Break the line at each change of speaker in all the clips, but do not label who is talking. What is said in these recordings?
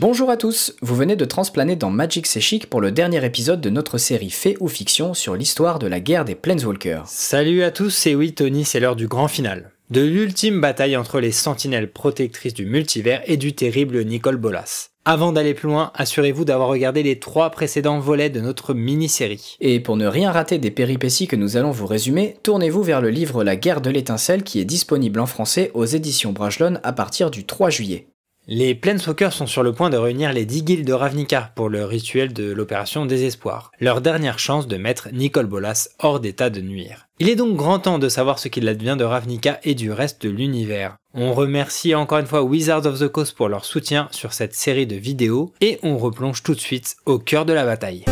Bonjour à tous, vous venez de transplaner dans Magic C'est Chic pour le dernier épisode de notre série Fait ou Fiction sur l'histoire de la guerre des Planeswalkers.
Salut à tous, c'est oui Tony, c'est l'heure du grand final. De l'ultime bataille entre les sentinelles protectrices du multivers et du terrible Nicole Bolas. Avant d'aller plus loin, assurez-vous d'avoir regardé les trois précédents volets de notre mini-série.
Et pour ne rien rater des péripéties que nous allons vous résumer, tournez-vous vers le livre La guerre de l'étincelle qui est disponible en français aux éditions Brajlon à partir du 3 juillet.
Les Planeswalkers sont sur le point de réunir les 10 guildes de Ravnica pour le rituel de l'opération Désespoir, leur dernière chance de mettre Nicole Bolas hors d'état de nuire. Il est donc grand temps de savoir ce qu'il advient de Ravnica et du reste de l'univers. On remercie encore une fois Wizards of the Coast pour leur soutien sur cette série de vidéos et on replonge tout de suite au cœur de la bataille.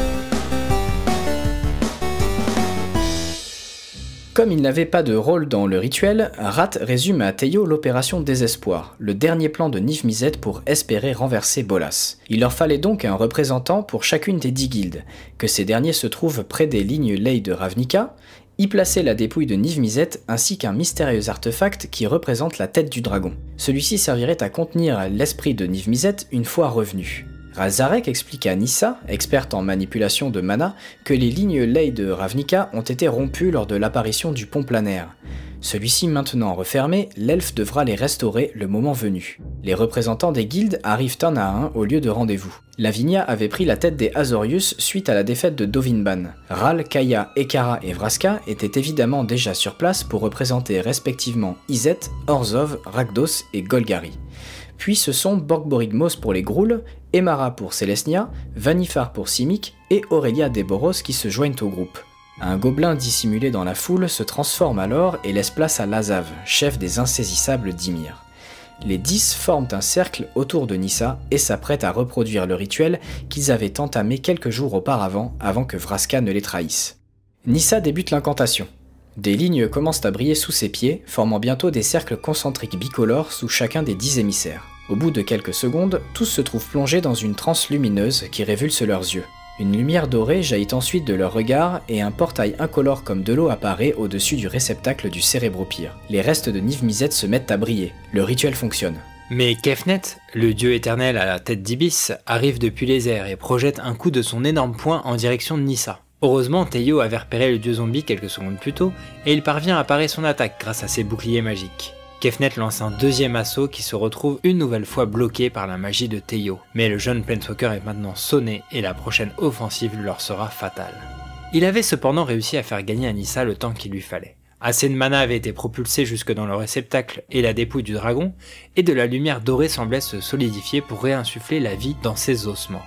Comme il n'avait pas de rôle dans le rituel, Rat résume à Teyo l'opération Désespoir, le dernier plan de Niv Mizzet pour espérer renverser Bolas. Il leur fallait donc un représentant pour chacune des dix guildes, que ces derniers se trouvent près des lignes Ley de Ravnica, y placer la dépouille de Niv Mizzet ainsi qu'un mystérieux artefact qui représente la tête du dragon. Celui-ci servirait à contenir l'esprit de Niv Mizzet une fois revenu. Razarek explique à Nissa, experte en manipulation de mana, que les lignes ley de Ravnica ont été rompues lors de l'apparition du pont planaire. Celui-ci maintenant refermé, l'elfe devra les restaurer le moment venu. Les représentants des guildes arrivent un à un au lieu de rendez-vous. Lavinia avait pris la tête des Azorius suite à la défaite de Dovinban. Ral, Kaya, Ekara et Vraska étaient évidemment déjà sur place pour représenter respectivement Izet, Orzov, Rakdos et Golgari. Puis ce sont Borgborigmos pour les Grouls, Emara pour Celestia, Vanifar pour Simic et Aurelia Deboros qui se joignent au groupe. Un gobelin dissimulé dans la foule se transforme alors et laisse place à Lazav, chef des insaisissables d'Ymir. Les dix forment un cercle autour de Nissa et s'apprêtent à reproduire le rituel qu'ils avaient entamé quelques jours auparavant avant que Vraska ne les trahisse. Nissa débute l'incantation. Des lignes commencent à briller sous ses pieds, formant bientôt des cercles concentriques bicolores sous chacun des dix émissaires. Au bout de quelques secondes, tous se trouvent plongés dans une transe lumineuse qui révulse leurs yeux. Une lumière dorée jaillit ensuite de leur regard et un portail incolore comme de l'eau apparaît au-dessus du réceptacle du cérébropire. Les restes de Niv Mizzet se mettent à briller. Le rituel fonctionne.
Mais Kefnet, le dieu éternel à la tête d'Ibis, arrive depuis les airs et projette un coup de son énorme poing en direction de Nissa. Heureusement, Teio avait repéré le dieu zombie quelques secondes plus tôt, et il parvient à parer son attaque grâce à ses boucliers magiques. Kefnet lance un deuxième assaut qui se retrouve une nouvelle fois bloqué par la magie de Teio. Mais le jeune Planeswalker est maintenant sonné et la prochaine offensive leur sera fatale. Il avait cependant réussi à faire gagner à Nissa le temps qu'il lui fallait. Assez de mana avait été propulsé jusque dans le réceptacle et la dépouille du dragon, et de la lumière dorée semblait se solidifier pour réinsuffler la vie dans ses ossements.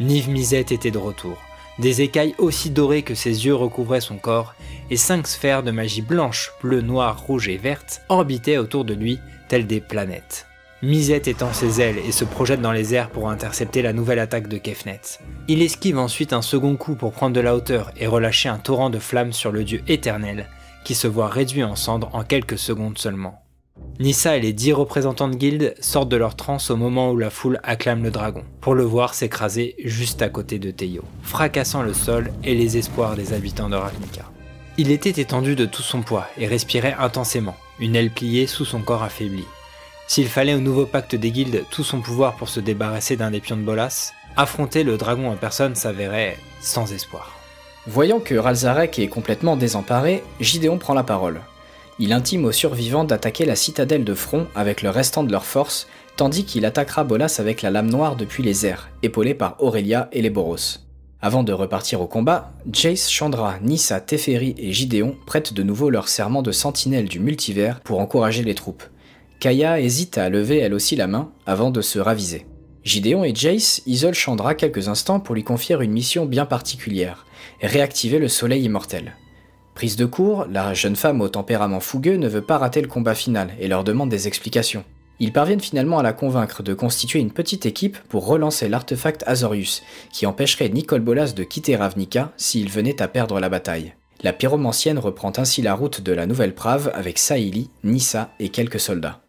Niv Mizzet était de retour des écailles aussi dorées que ses yeux recouvraient son corps, et cinq sphères de magie blanche, bleue, noire, rouge et verte orbitaient autour de lui, telles des planètes. Misette étend ses ailes et se projette dans les airs pour intercepter la nouvelle attaque de Kefnet. Il esquive ensuite un second coup pour prendre de la hauteur et relâcher un torrent de flammes sur le dieu éternel, qui se voit réduit en cendres en quelques secondes seulement. Nissa et les dix représentants de guilde sortent de leur transe au moment où la foule acclame le dragon, pour le voir s'écraser juste à côté de Teio, fracassant le sol et les espoirs des habitants de Ravnica. Il était étendu de tout son poids et respirait intensément, une aile pliée sous son corps affaibli. S'il fallait au nouveau pacte des guildes tout son pouvoir pour se débarrasser d'un des pions de Bolas, affronter le dragon en personne s'avérait sans espoir.
Voyant que Ralzarek est complètement désemparé, Gideon prend la parole. Il intime aux survivants d'attaquer la citadelle de front avec le restant de leur force, tandis qu'il attaquera Bolas avec la lame noire depuis les airs, épaulé par Aurelia et les Boros. Avant de repartir au combat, Jace, Chandra, Nissa, Teferi et Gideon prêtent de nouveau leur serment de sentinelle du multivers pour encourager les troupes. Kaya hésite à lever elle aussi la main avant de se raviser. Gideon et Jace isolent Chandra quelques instants pour lui confier une mission bien particulière, réactiver le soleil immortel. Prise de court, la jeune femme au tempérament fougueux ne veut pas rater le combat final et leur demande des explications. Ils parviennent finalement à la convaincre de constituer une petite équipe pour relancer l'artefact Azorius, qui empêcherait Nicole Bolas de quitter Ravnica s'il venait à perdre la bataille. La pyromancienne reprend ainsi la route de la nouvelle Prave avec Saïli, Nissa et quelques soldats.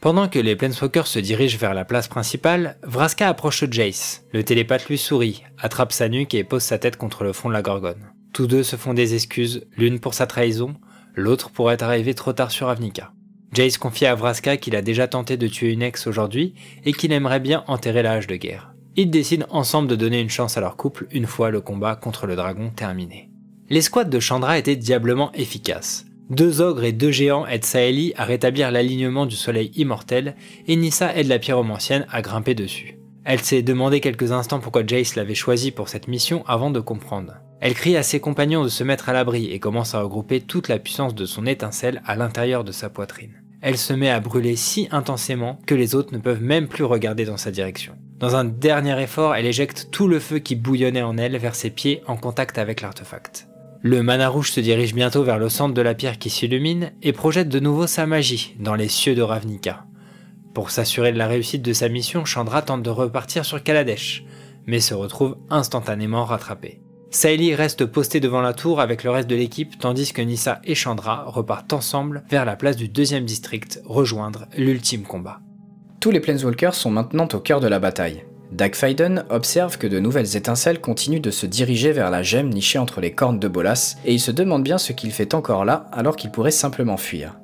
Pendant que les Planeswalkers se dirigent vers la place principale, Vraska approche Jace. Le télépathe lui sourit, attrape sa nuque et pose sa tête contre le fond de la gorgone. Tous deux se font des excuses, l'une pour sa trahison, l'autre pour être arrivé trop tard sur Avnica. Jace confie à Vraska qu'il a déjà tenté de tuer une ex aujourd'hui et qu'il aimerait bien enterrer la hache de guerre. Ils décident ensemble de donner une chance à leur couple une fois le combat contre le dragon terminé. L'escouade de Chandra était diablement efficace. Deux ogres et deux géants aident Saeli à rétablir l'alignement du soleil immortel et Nissa aide la pyromancienne à grimper dessus. Elle s'est demandé quelques instants pourquoi Jace l'avait choisi pour cette mission avant de comprendre. Elle crie à ses compagnons de se mettre à l'abri et commence à regrouper toute la puissance de son étincelle à l'intérieur de sa poitrine. Elle se met à brûler si intensément que les autres ne peuvent même plus regarder dans sa direction. Dans un dernier effort, elle éjecte tout le feu qui bouillonnait en elle vers ses pieds en contact avec l'artefact. Le mana rouge se dirige bientôt vers le centre de la pierre qui s'illumine et projette de nouveau sa magie dans les cieux de Ravnica. Pour s'assurer de la réussite de sa mission, Chandra tente de repartir sur Kaladesh, mais se retrouve instantanément rattrapé. Saeli reste posté devant la tour avec le reste de l'équipe tandis que Nissa et Chandra repartent ensemble vers la place du deuxième district rejoindre l'ultime combat.
Tous les Planeswalkers sont maintenant au cœur de la bataille. Dagfaiden observe que de nouvelles étincelles continuent de se diriger vers la gemme nichée entre les cornes de Bolas, et il se demande bien ce qu'il fait encore là alors qu'il pourrait simplement fuir.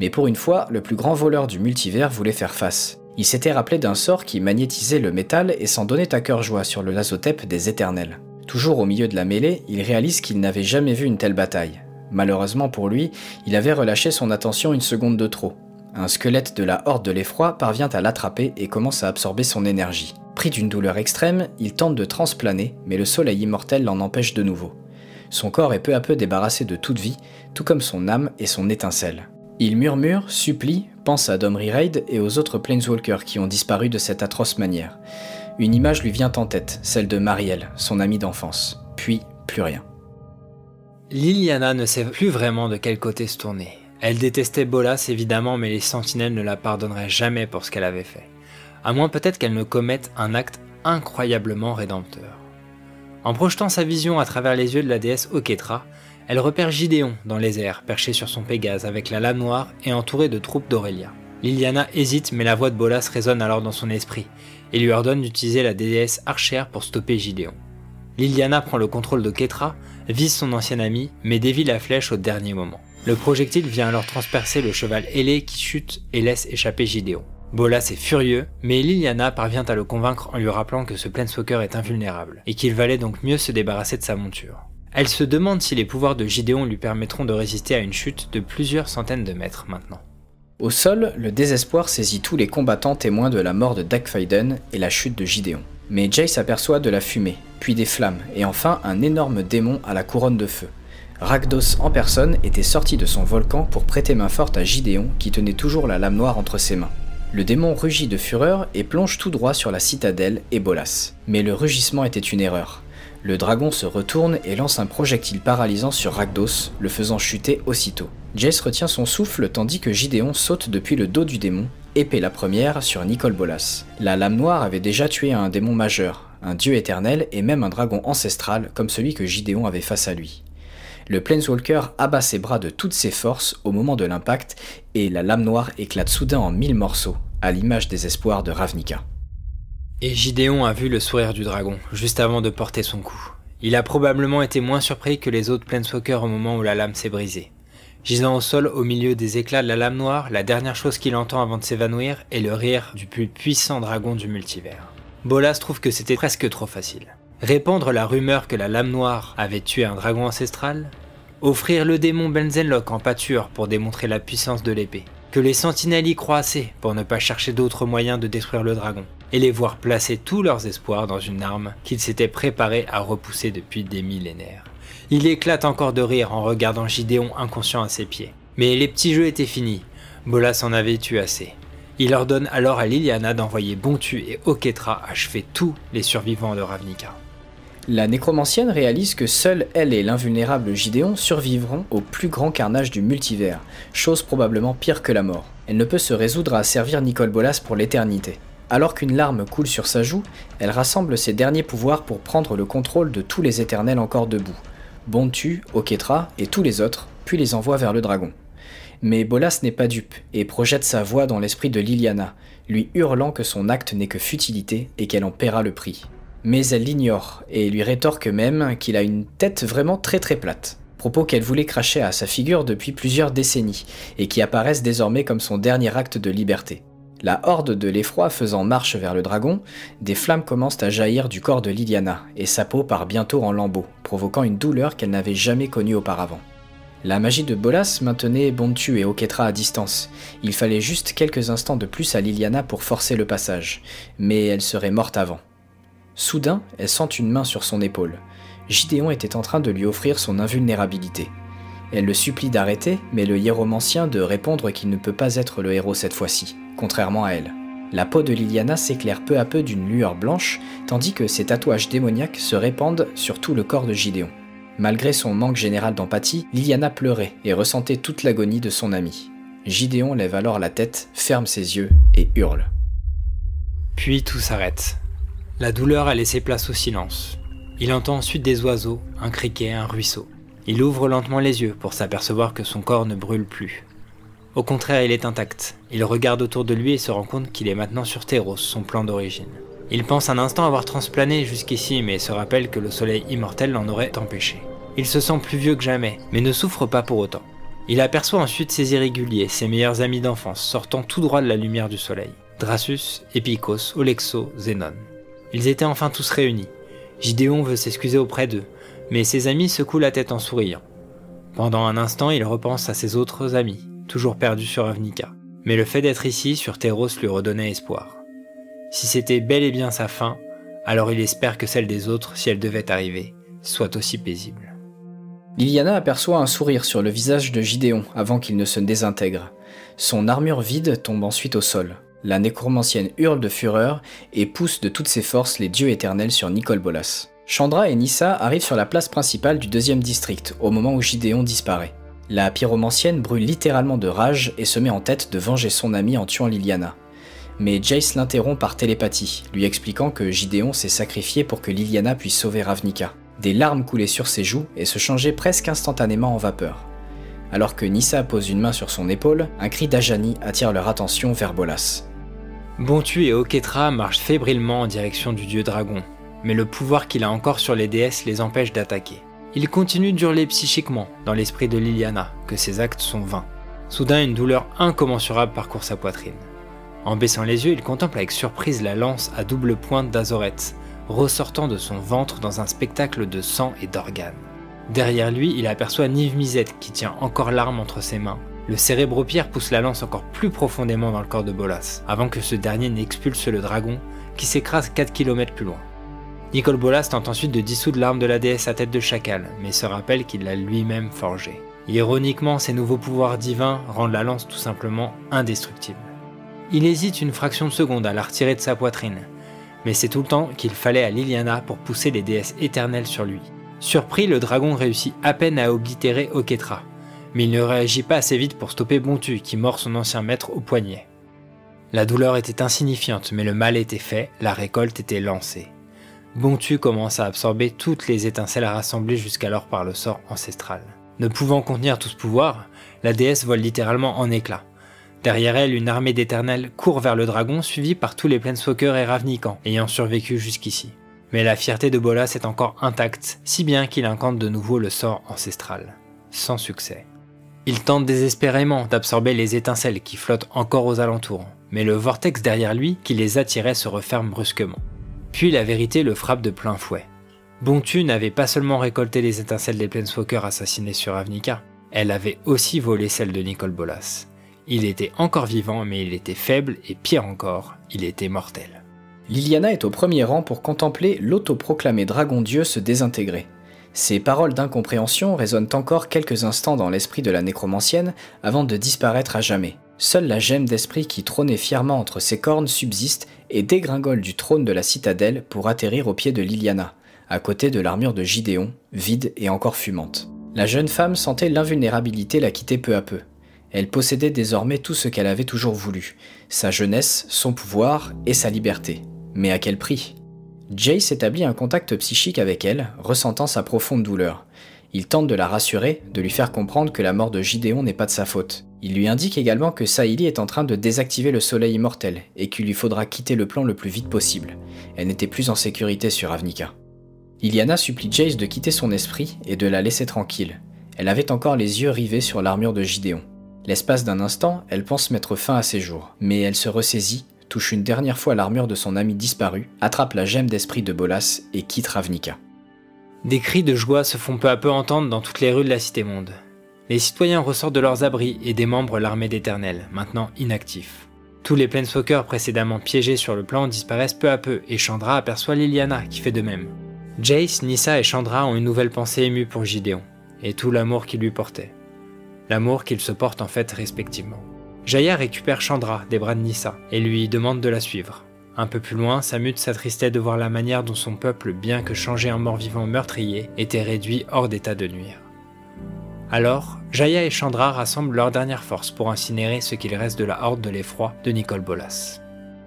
Mais pour une fois, le plus grand voleur du multivers voulait faire face. Il s'était rappelé d'un sort qui magnétisait le métal et s'en donnait à cœur joie sur le lazotep des éternels. Toujours au milieu de la mêlée, il réalise qu'il n'avait jamais vu une telle bataille. Malheureusement pour lui, il avait relâché son attention une seconde de trop. Un squelette de la horde de l'effroi parvient à l'attraper et commence à absorber son énergie. Pris d'une douleur extrême, il tente de transplaner, mais le soleil immortel l'en empêche de nouveau. Son corps est peu à peu débarrassé de toute vie, tout comme son âme et son étincelle. Il murmure, supplie, pense à Domri Raid et aux autres Planeswalkers qui ont disparu de cette atroce manière. Une image lui vient en tête, celle de Marielle, son amie d'enfance. Puis, plus rien.
Liliana ne sait plus vraiment de quel côté se tourner. Elle détestait Bolas évidemment, mais les sentinelles ne la pardonneraient jamais pour ce qu'elle avait fait à moins peut-être qu'elle ne commette un acte incroyablement rédempteur. En projetant sa vision à travers les yeux de la déesse Oketra, elle repère Gideon dans les airs, perché sur son Pégase avec la lame noire et entouré de troupes d'Aurélia. Liliana hésite mais la voix de Bolas résonne alors dans son esprit et lui ordonne d'utiliser la déesse archère pour stopper Gideon. Liliana prend le contrôle de Ketra, vise son ancien ami, mais dévie la flèche au dernier moment. Le projectile vient alors transpercer le cheval ailé qui chute et laisse échapper Gideon. Bolas est furieux, mais Liliana parvient à le convaincre en lui rappelant que ce Planeswalker est invulnérable, et qu'il valait donc mieux se débarrasser de sa monture. Elle se demande si les pouvoirs de Gideon lui permettront de résister à une chute de plusieurs centaines de mètres maintenant.
Au sol, le désespoir saisit tous les combattants témoins de la mort de Dagfaiden et la chute de Gideon. Mais Jay s'aperçoit de la fumée, puis des flammes, et enfin un énorme démon à la couronne de feu. Rakdos en personne était sorti de son volcan pour prêter main forte à Gideon qui tenait toujours la lame noire entre ses mains. Le démon rugit de fureur et plonge tout droit sur la citadelle et Bolas. Mais le rugissement était une erreur. Le dragon se retourne et lance un projectile paralysant sur Rakdos, le faisant chuter aussitôt. Jace retient son souffle tandis que Gideon saute depuis le dos du démon, épée la première sur Nicole Bolas. La lame noire avait déjà tué un démon majeur, un dieu éternel et même un dragon ancestral comme celui que Gideon avait face à lui. Le Planeswalker abat ses bras de toutes ses forces au moment de l'impact et la lame noire éclate soudain en mille morceaux, à l'image des espoirs de Ravnica.
Et Gideon a vu le sourire du dragon, juste avant de porter son coup. Il a probablement été moins surpris que les autres Planeswalkers au moment où la lame s'est brisée. Gisant au sol au milieu des éclats de la lame noire, la dernière chose qu'il entend avant de s'évanouir est le rire du plus puissant dragon du multivers. Bolas trouve que c'était presque trop facile. Répandre la rumeur que la lame noire avait tué un dragon ancestral Offrir le démon Benzenlock en pâture pour démontrer la puissance de l'épée Que les sentinelles y croient pour ne pas chercher d'autres moyens de détruire le dragon Et les voir placer tous leurs espoirs dans une arme qu'ils s'étaient préparés à repousser depuis des millénaires. Il éclate encore de rire en regardant Gideon inconscient à ses pieds. Mais les petits jeux étaient finis, Bolas en avait tué assez. Il ordonne alors à Liliana d'envoyer Bontu et Oketra achever tous les survivants de Ravnica.
La nécromancienne réalise que seule elle et l'invulnérable Gideon survivront au plus grand carnage du multivers, chose probablement pire que la mort. Elle ne peut se résoudre à servir Nicole Bolas pour l'éternité. Alors qu'une larme coule sur sa joue, elle rassemble ses derniers pouvoirs pour prendre le contrôle de tous les éternels encore debout. Bontu, Oketra et tous les autres, puis les envoie vers le dragon. Mais Bolas n'est pas dupe et projette sa voix dans l'esprit de Liliana, lui hurlant que son acte n'est que futilité et qu'elle en paiera le prix mais elle l'ignore et lui rétorque même qu'il a une tête vraiment très très plate. propos qu'elle voulait cracher à sa figure depuis plusieurs décennies, et qui apparaissent désormais comme son dernier acte de liberté. La horde de l'effroi faisant marche vers le dragon, des flammes commencent à jaillir du corps de Liliana, et sa peau part bientôt en lambeaux, provoquant une douleur qu'elle n'avait jamais connue auparavant. La magie de Bolas maintenait Bontu et Oketra à distance. Il fallait juste quelques instants de plus à Liliana pour forcer le passage, mais elle serait morte avant. Soudain, elle sent une main sur son épaule. Gideon était en train de lui offrir son invulnérabilité. Elle le supplie d'arrêter, mais le hiéromancien de répondre qu'il ne peut pas être le héros cette fois-ci, contrairement à elle. La peau de Liliana s'éclaire peu à peu d'une lueur blanche, tandis que ses tatouages démoniaques se répandent sur tout le corps de Gideon. Malgré son manque général d'empathie, Liliana pleurait et ressentait toute l'agonie de son ami. Gideon lève alors la tête, ferme ses yeux et hurle.
Puis tout s'arrête. La douleur a laissé place au silence. Il entend ensuite des oiseaux, un criquet, un ruisseau. Il ouvre lentement les yeux pour s'apercevoir que son corps ne brûle plus. Au contraire, il est intact. Il regarde autour de lui et se rend compte qu'il est maintenant sur Terros, son plan d'origine. Il pense un instant avoir transplané jusqu'ici, mais se rappelle que le soleil immortel l'en aurait empêché. Il se sent plus vieux que jamais, mais ne souffre pas pour autant. Il aperçoit ensuite ses irréguliers, ses meilleurs amis d'enfance, sortant tout droit de la lumière du soleil. Drasus, Epikos, Olexo, Zénon. Ils étaient enfin tous réunis. Gideon veut s'excuser auprès d'eux, mais ses amis secouent la tête en souriant. Pendant un instant, il repense à ses autres amis, toujours perdus sur Avnica. Mais le fait d'être ici, sur Terros, lui redonnait espoir. Si c'était bel et bien sa fin, alors il espère que celle des autres, si elle devait arriver, soit aussi paisible.
Liliana aperçoit un sourire sur le visage de Gideon avant qu'il ne se désintègre. Son armure vide tombe ensuite au sol. La nécromancienne hurle de fureur et pousse de toutes ses forces les dieux éternels sur Nicole Bolas. Chandra et Nissa arrivent sur la place principale du deuxième district au moment où Gideon disparaît. La pyromancienne brûle littéralement de rage et se met en tête de venger son ami en tuant Liliana mais Jace l'interrompt par télépathie, lui expliquant que Gideon s'est sacrifié pour que Liliana puisse sauver Ravnica. Des larmes coulaient sur ses joues et se changeaient presque instantanément en vapeur. Alors que Nissa pose une main sur son épaule, un cri d'Ajani attire leur attention vers Bolas.
Bontu et Oketra marchent fébrilement en direction du dieu dragon, mais le pouvoir qu'il a encore sur les déesses les empêche d'attaquer. Il continue d'hurler psychiquement dans l'esprit de Liliana que ses actes sont vains. Soudain, une douleur incommensurable parcourt sa poitrine. En baissant les yeux, il contemple avec surprise la lance à double pointe d'Azoret, ressortant de son ventre dans un spectacle de sang et d'organes. Derrière lui, il aperçoit Nive Misette qui tient encore l'arme entre ses mains. Le cérébro-pierre pousse la lance encore plus profondément dans le corps de Bolas, avant que ce dernier n'expulse le dragon, qui s'écrase 4 km plus loin. Nicole Bolas tente ensuite de dissoudre l'arme de la déesse à tête de chacal, mais se rappelle qu'il l'a lui-même forgée. Ironiquement, ses nouveaux pouvoirs divins rendent la lance tout simplement indestructible. Il hésite une fraction de seconde à la retirer de sa poitrine, mais c'est tout le temps qu'il fallait à Liliana pour pousser les déesses éternelles sur lui. Surpris, le dragon réussit à peine à oblitérer Oketra, mais il ne réagit pas assez vite pour stopper Bontu qui mord son ancien maître au poignet. La douleur était insignifiante, mais le mal était fait, la récolte était lancée. Bontu commence à absorber toutes les étincelles rassemblées jusqu'alors par le sort ancestral. Ne pouvant contenir tout ce pouvoir, la déesse vole littéralement en éclats, Derrière elle, une armée d'éternels court vers le dragon, suivie par tous les Planeswalkers et Ravnicans, ayant survécu jusqu'ici. Mais la fierté de Bolas est encore intacte, si bien qu'il incante de nouveau le sort ancestral. Sans succès. Il tente désespérément d'absorber les étincelles qui flottent encore aux alentours, mais le vortex derrière lui qui les attirait se referme brusquement. Puis la vérité le frappe de plein fouet. Bontu n'avait pas seulement récolté les étincelles des Planeswalkers assassinés sur Ravnica, elle avait aussi volé celles de Nicole Bolas. Il était encore vivant, mais il était faible et pire encore, il était mortel.
Liliana est au premier rang pour contempler l'autoproclamé dragon dieu se désintégrer. Ces paroles d'incompréhension résonnent encore quelques instants dans l'esprit de la nécromancienne avant de disparaître à jamais. Seule la gemme d'esprit qui trônait fièrement entre ses cornes subsiste et dégringole du trône de la citadelle pour atterrir au pied de Liliana, à côté de l'armure de Gideon, vide et encore fumante. La jeune femme sentait l'invulnérabilité la quitter peu à peu. Elle possédait désormais tout ce qu'elle avait toujours voulu, sa jeunesse, son pouvoir et sa liberté. Mais à quel prix? Jace établit un contact psychique avec elle, ressentant sa profonde douleur. Il tente de la rassurer, de lui faire comprendre que la mort de Gideon n'est pas de sa faute. Il lui indique également que Saïli est en train de désactiver le soleil immortel et qu'il lui faudra quitter le plan le plus vite possible. Elle n'était plus en sécurité sur Avnica. Iliana supplie Jace de quitter son esprit et de la laisser tranquille. Elle avait encore les yeux rivés sur l'armure de Gideon. L'espace d'un instant, elle pense mettre fin à ses jours, mais elle se ressaisit, touche une dernière fois l'armure de son ami disparu, attrape la gemme d'esprit de Bolas et quitte Ravnica.
Des cris de joie se font peu à peu entendre dans toutes les rues de la Cité-Monde. Les citoyens ressortent de leurs abris et démembrent l'armée d'Éternel, maintenant inactif. Tous les Planeswalkers précédemment piégés sur le plan disparaissent peu à peu et Chandra aperçoit Liliana qui fait de même. Jace, Nissa et Chandra ont une nouvelle pensée émue pour Gideon, et tout l'amour qu'il lui portait. L'amour qu'ils se portent en fait respectivement. Jaya récupère Chandra des bras de Nissa et lui demande de la suivre. Un peu plus loin, Samut s'attristait de voir la manière dont son peuple, bien que changé en mort-vivant meurtrier, était réduit hors d'état de nuire. Alors, Jaya et Chandra rassemblent leur dernière force pour incinérer ce qu'il reste de la horde de l'effroi de Nicole Bolas.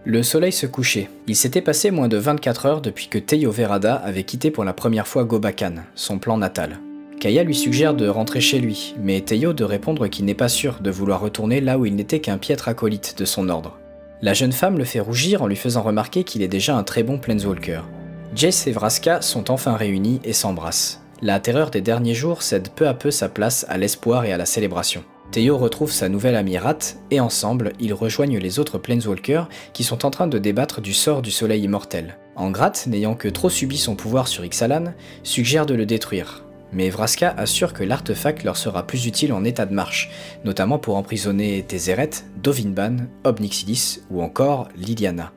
Le soleil se couchait. Il s'était passé moins de 24 heures depuis que Teyo Verada avait quitté pour la première fois Gobakan, son plan natal. Kaya lui suggère de rentrer chez lui, mais Teyo de répondre qu'il n'est pas sûr de vouloir retourner là où il n'était qu'un piètre acolyte de son ordre. La jeune femme le fait rougir en lui faisant remarquer qu'il est déjà un très bon Planeswalker. Jace et Vraska sont enfin réunis et s'embrassent. La terreur des derniers jours cède peu à peu sa place à l'espoir et à la célébration. Théo retrouve sa nouvelle amie Rat et ensemble, ils rejoignent les autres Planeswalkers qui sont en train de débattre du sort du soleil immortel. Angrat, n'ayant que trop subi son pouvoir sur Ixalan, suggère de le détruire, mais Vraska assure que l'artefact leur sera plus utile en état de marche, notamment pour emprisonner Tézéret, Dovinban, Obnixidis ou encore Liliana.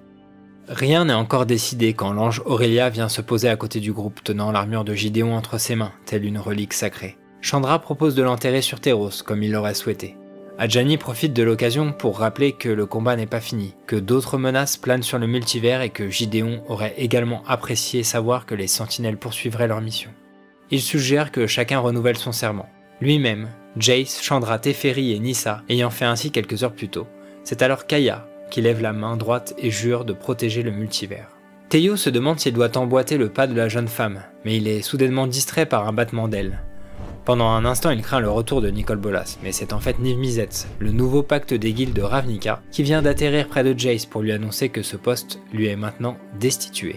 Rien n'est encore décidé quand l'ange Aurélia vient se poser à côté du groupe tenant l'armure de Gideon entre ses mains, telle une relique sacrée. Chandra propose de l'enterrer sur Terros, comme il l'aurait souhaité. Adjani profite de l'occasion pour rappeler que le combat n'est pas fini, que d'autres menaces planent sur le multivers et que Gideon aurait également apprécié savoir que les sentinelles poursuivraient leur mission il suggère que chacun renouvelle son serment. Lui-même, Jace, Chandra, Teferi et Nissa ayant fait ainsi quelques heures plus tôt. C'est alors Kaya qui lève la main droite et jure de protéger le multivers. Théo se demande s'il doit emboîter le pas de la jeune femme, mais il est soudainement distrait par un battement d'aile. Pendant un instant, il craint le retour de Nicole Bolas, mais c'est en fait Niv Mizzet, le nouveau pacte des guildes de Ravnica, qui vient d'atterrir près de Jace pour lui annoncer que ce poste lui est maintenant destitué.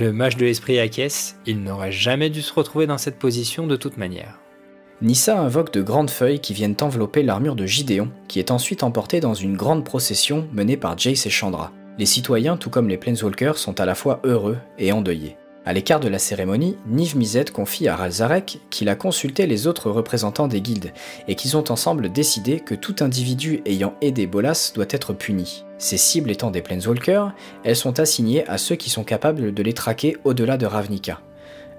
Le mage de l'esprit acquiesce, il n'aurait jamais dû se retrouver dans cette position de toute manière.
Nissa invoque de grandes feuilles qui viennent envelopper l'armure de Gideon, qui est ensuite emportée dans une grande procession menée par Jace et Chandra. Les citoyens, tout comme les Planeswalkers, sont à la fois heureux et endeuillés. À l'écart de la cérémonie, Niv Mizzet confie à Ralzarek qu'il a consulté les autres représentants des guildes et qu'ils ont ensemble décidé que tout individu ayant aidé Bolas doit être puni. Ces cibles étant des Planeswalkers, elles sont assignées à ceux qui sont capables de les traquer au-delà de Ravnica.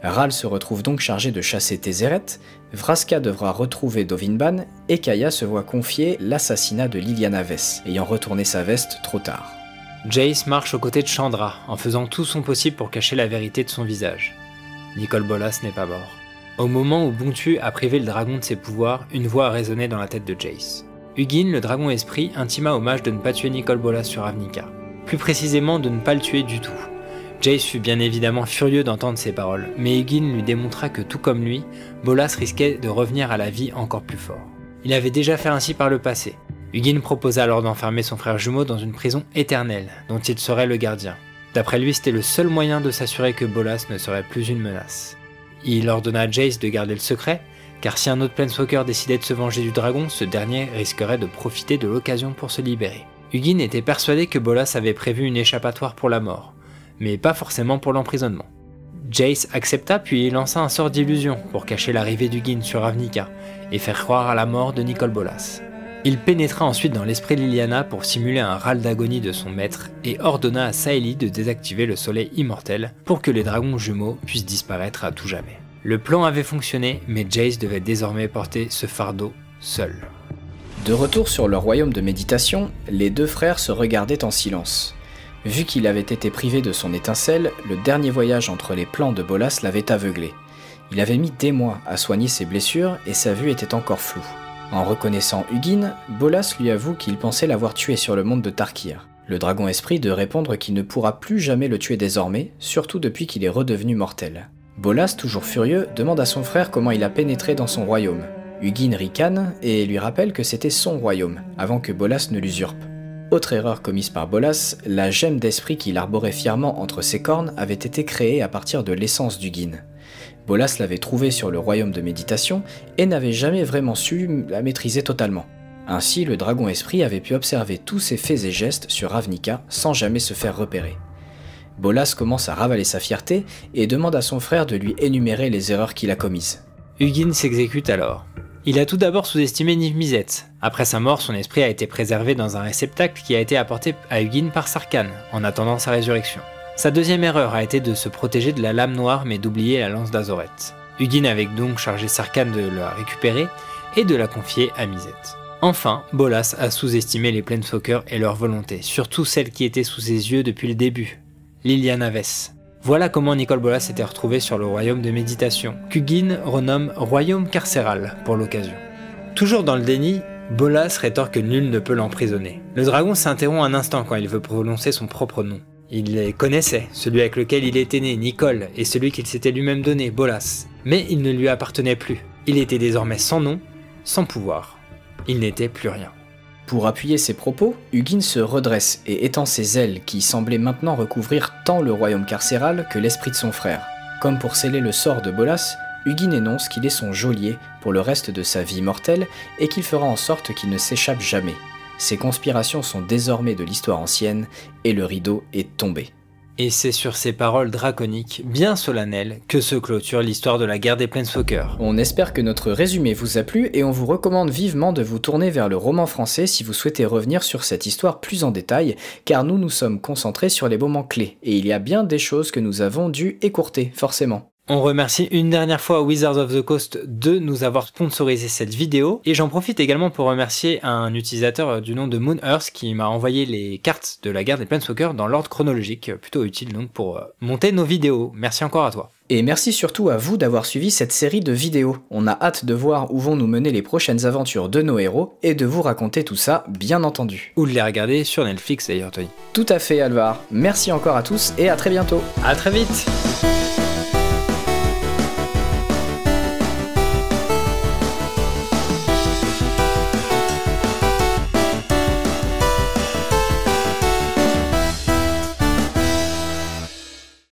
Ral se retrouve donc chargé de chasser Tézéret, Vraska devra retrouver Dovinban et Kaya se voit confier l'assassinat de Liliana Vess, ayant retourné sa veste trop tard.
Jace marche aux côtés de Chandra en faisant tout son possible pour cacher la vérité de son visage. Nicole Bolas n'est pas mort. Au moment où Bontu a privé le dragon de ses pouvoirs, une voix a résonné dans la tête de Jace. Hugin, le dragon esprit, intima hommage de ne pas tuer Nicole Bolas sur Avnica. Plus précisément, de ne pas le tuer du tout. Jace fut bien évidemment furieux d'entendre ces paroles, mais Hugin lui démontra que tout comme lui, Bolas risquait de revenir à la vie encore plus fort. Il avait déjà fait ainsi par le passé, Hugin proposa alors d'enfermer son frère jumeau dans une prison éternelle, dont il serait le gardien. D'après lui, c'était le seul moyen de s'assurer que Bolas ne serait plus une menace. Il ordonna à Jace de garder le secret, car si un autre Planeswalker décidait de se venger du dragon, ce dernier risquerait de profiter de l'occasion pour se libérer. Hugin était persuadé que Bolas avait prévu une échappatoire pour la mort, mais pas forcément pour l'emprisonnement. Jace accepta puis lança un sort d'illusion pour cacher l'arrivée d'Hugin sur Avnica et faire croire à la mort de Nicole Bolas. Il pénétra ensuite dans l'esprit Liliana pour simuler un râle d'agonie de son maître et ordonna à Saeli de désactiver le soleil immortel pour que les dragons jumeaux puissent disparaître à tout jamais. Le plan avait fonctionné, mais Jace devait désormais porter ce fardeau seul.
De retour sur leur royaume de méditation, les deux frères se regardaient en silence. Vu qu'il avait été privé de son étincelle, le dernier voyage entre les plans de Bolas l'avait aveuglé. Il avait mis des mois à soigner ses blessures et sa vue était encore floue. En reconnaissant Hugin, Bolas lui avoue qu'il pensait l'avoir tué sur le monde de Tarkir. Le dragon esprit de répondre qu'il ne pourra plus jamais le tuer désormais, surtout depuis qu'il est redevenu mortel. Bolas, toujours furieux, demande à son frère comment il a pénétré dans son royaume. Hugin ricane et lui rappelle que c'était son royaume, avant que Bolas ne l'usurpe. Autre erreur commise par Bolas, la gemme d'esprit qu'il arborait fièrement entre ses cornes avait été créée à partir de l'essence d'Hugin. Bolas l'avait trouvé sur le royaume de méditation et n'avait jamais vraiment su la maîtriser totalement. Ainsi, le dragon esprit avait pu observer tous ses faits et gestes sur Ravnica sans jamais se faire repérer. Bolas commence à ravaler sa fierté et demande à son frère de lui énumérer les erreurs qu'il a commises.
Hugin s'exécute alors. Il a tout d'abord sous-estimé Niv-Mizzet. Après sa mort, son esprit a été préservé dans un réceptacle qui a été apporté à Hugin par Sarkhan, en attendant sa résurrection. Sa deuxième erreur a été de se protéger de la lame noire mais d'oublier la lance d'Azoret. Hugin avait donc chargé Sarkhan de la récupérer et de la confier à Mizzet. Enfin, Bolas a sous-estimé les Planeswalkers et leur volonté, surtout celle qui était sous ses yeux depuis le début, Liliana Vess. Voilà comment Nicole Bolas s'était retrouvé sur le royaume de méditation, qu'Hugin renomme royaume carcéral pour l'occasion. Toujours dans le déni, Bolas rétorque que nul ne peut l'emprisonner. Le dragon s'interrompt un instant quand il veut prononcer son propre nom. Il les connaissait, celui avec lequel il était né, Nicole, et celui qu'il s'était lui-même donné, Bolas. Mais il ne lui appartenait plus. Il était désormais sans nom, sans pouvoir. Il n'était plus rien.
Pour appuyer ses propos, Hugin se redresse et étend ses ailes qui semblaient maintenant recouvrir tant le royaume carcéral que l'esprit de son frère. Comme pour sceller le sort de Bolas, Hugin énonce qu'il est son geôlier pour le reste de sa vie mortelle et qu'il fera en sorte qu'il ne s'échappe jamais. Ces conspirations sont désormais de l'histoire ancienne et le rideau est tombé.
Et c'est sur ces paroles draconiques, bien solennelles, que se clôture l'histoire de la guerre des Planeswalkers.
On espère que notre résumé vous a plu et on vous recommande vivement de vous tourner vers le roman français si vous souhaitez revenir sur cette histoire plus en détail, car nous nous sommes concentrés sur les moments clés, et il y a bien des choses que nous avons dû écourter, forcément.
On remercie une dernière fois Wizards of the Coast de nous avoir sponsorisé cette vidéo et j'en profite également pour remercier un utilisateur du nom de Moon Earth qui m'a envoyé les cartes de la guerre des Planeswalkers dans l'ordre chronologique, plutôt utile donc pour euh, monter nos vidéos. Merci encore à toi.
Et merci surtout à vous d'avoir suivi cette série de vidéos. On a hâte de voir où vont nous mener les prochaines aventures de nos héros et de vous raconter tout ça, bien entendu.
Ou de les regarder sur Netflix d'ailleurs, Tony.
Tout à fait, Alvar. Merci encore à tous et à très bientôt.
À très vite